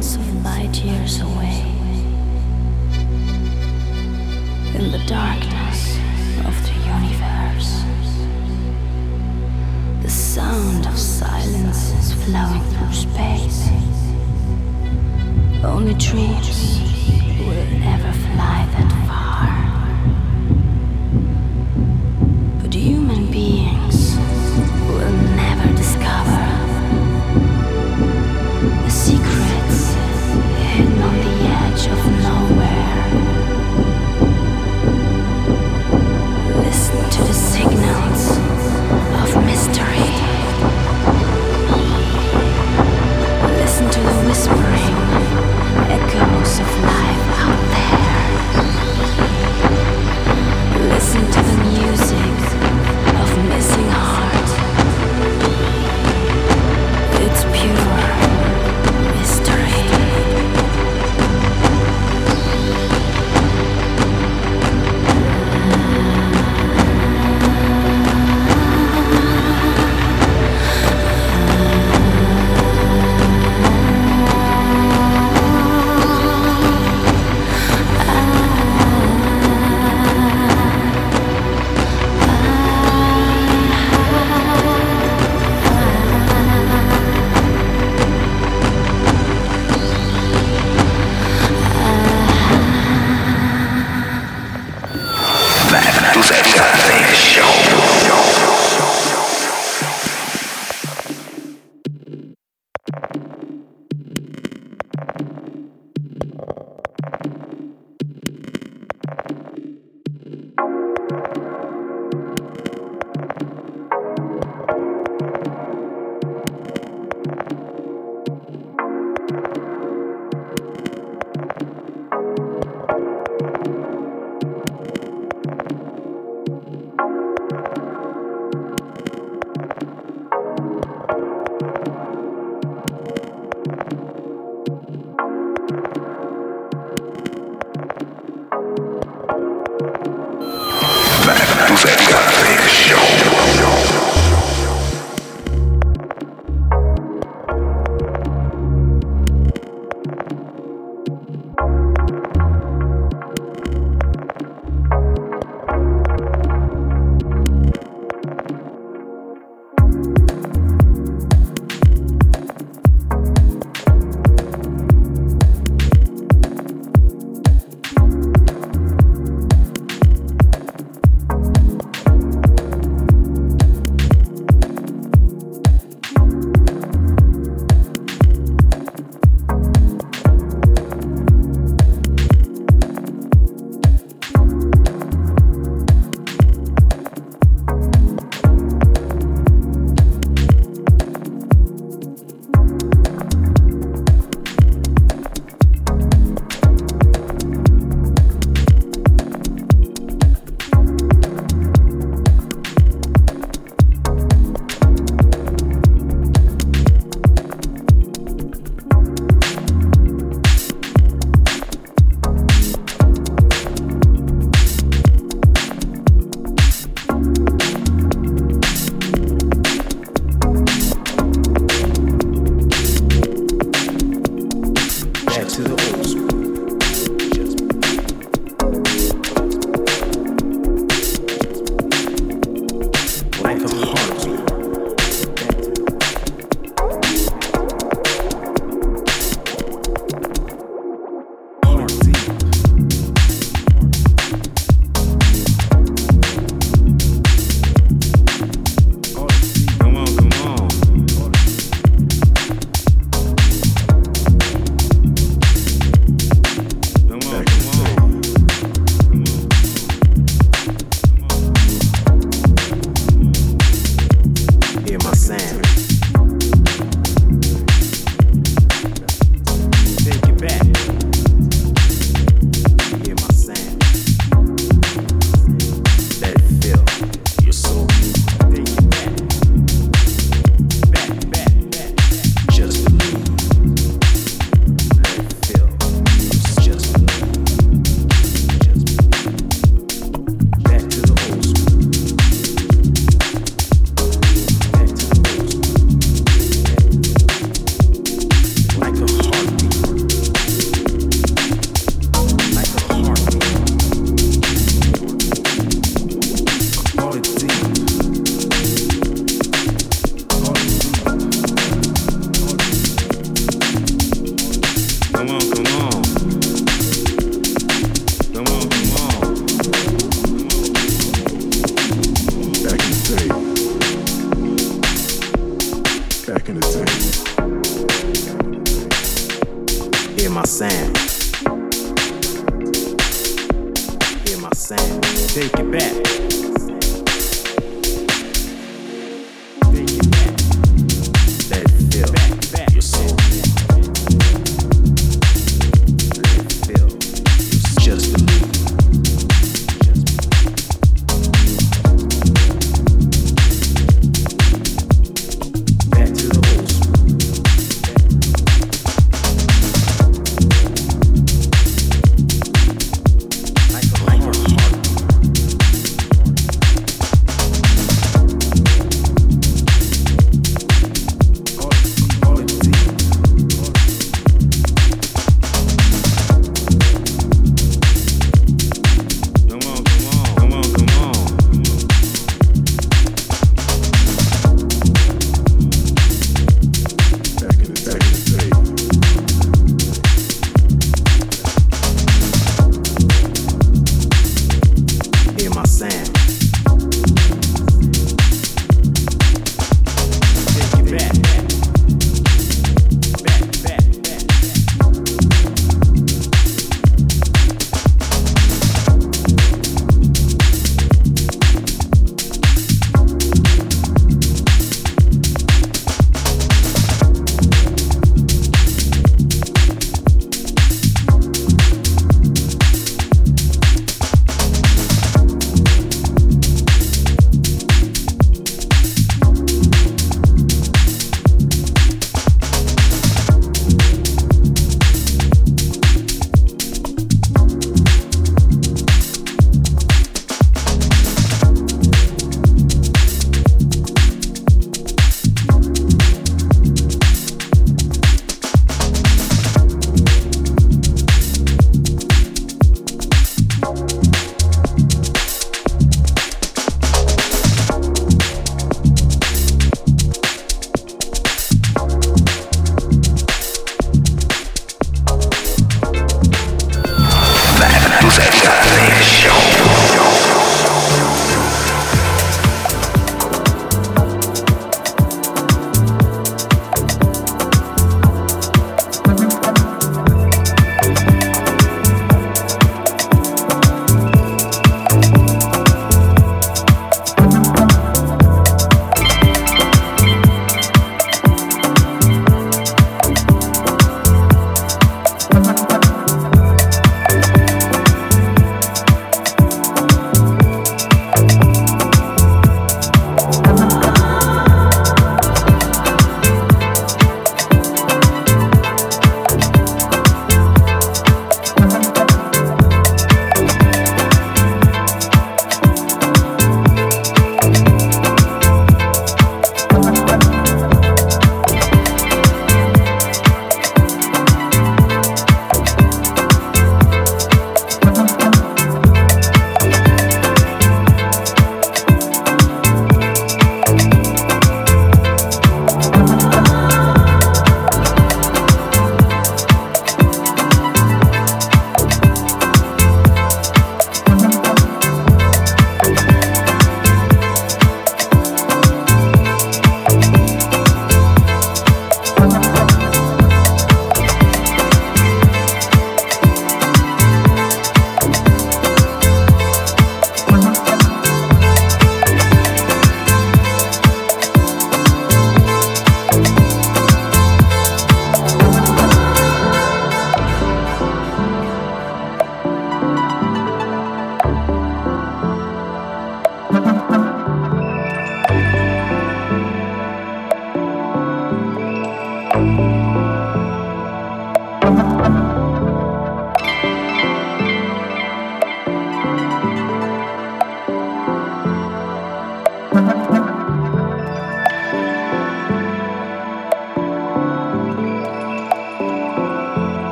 millions of light years away. In the darkness of the universe, the sound of silence is flowing through space. Only dreams will ever fly that far. Whispering echoes of life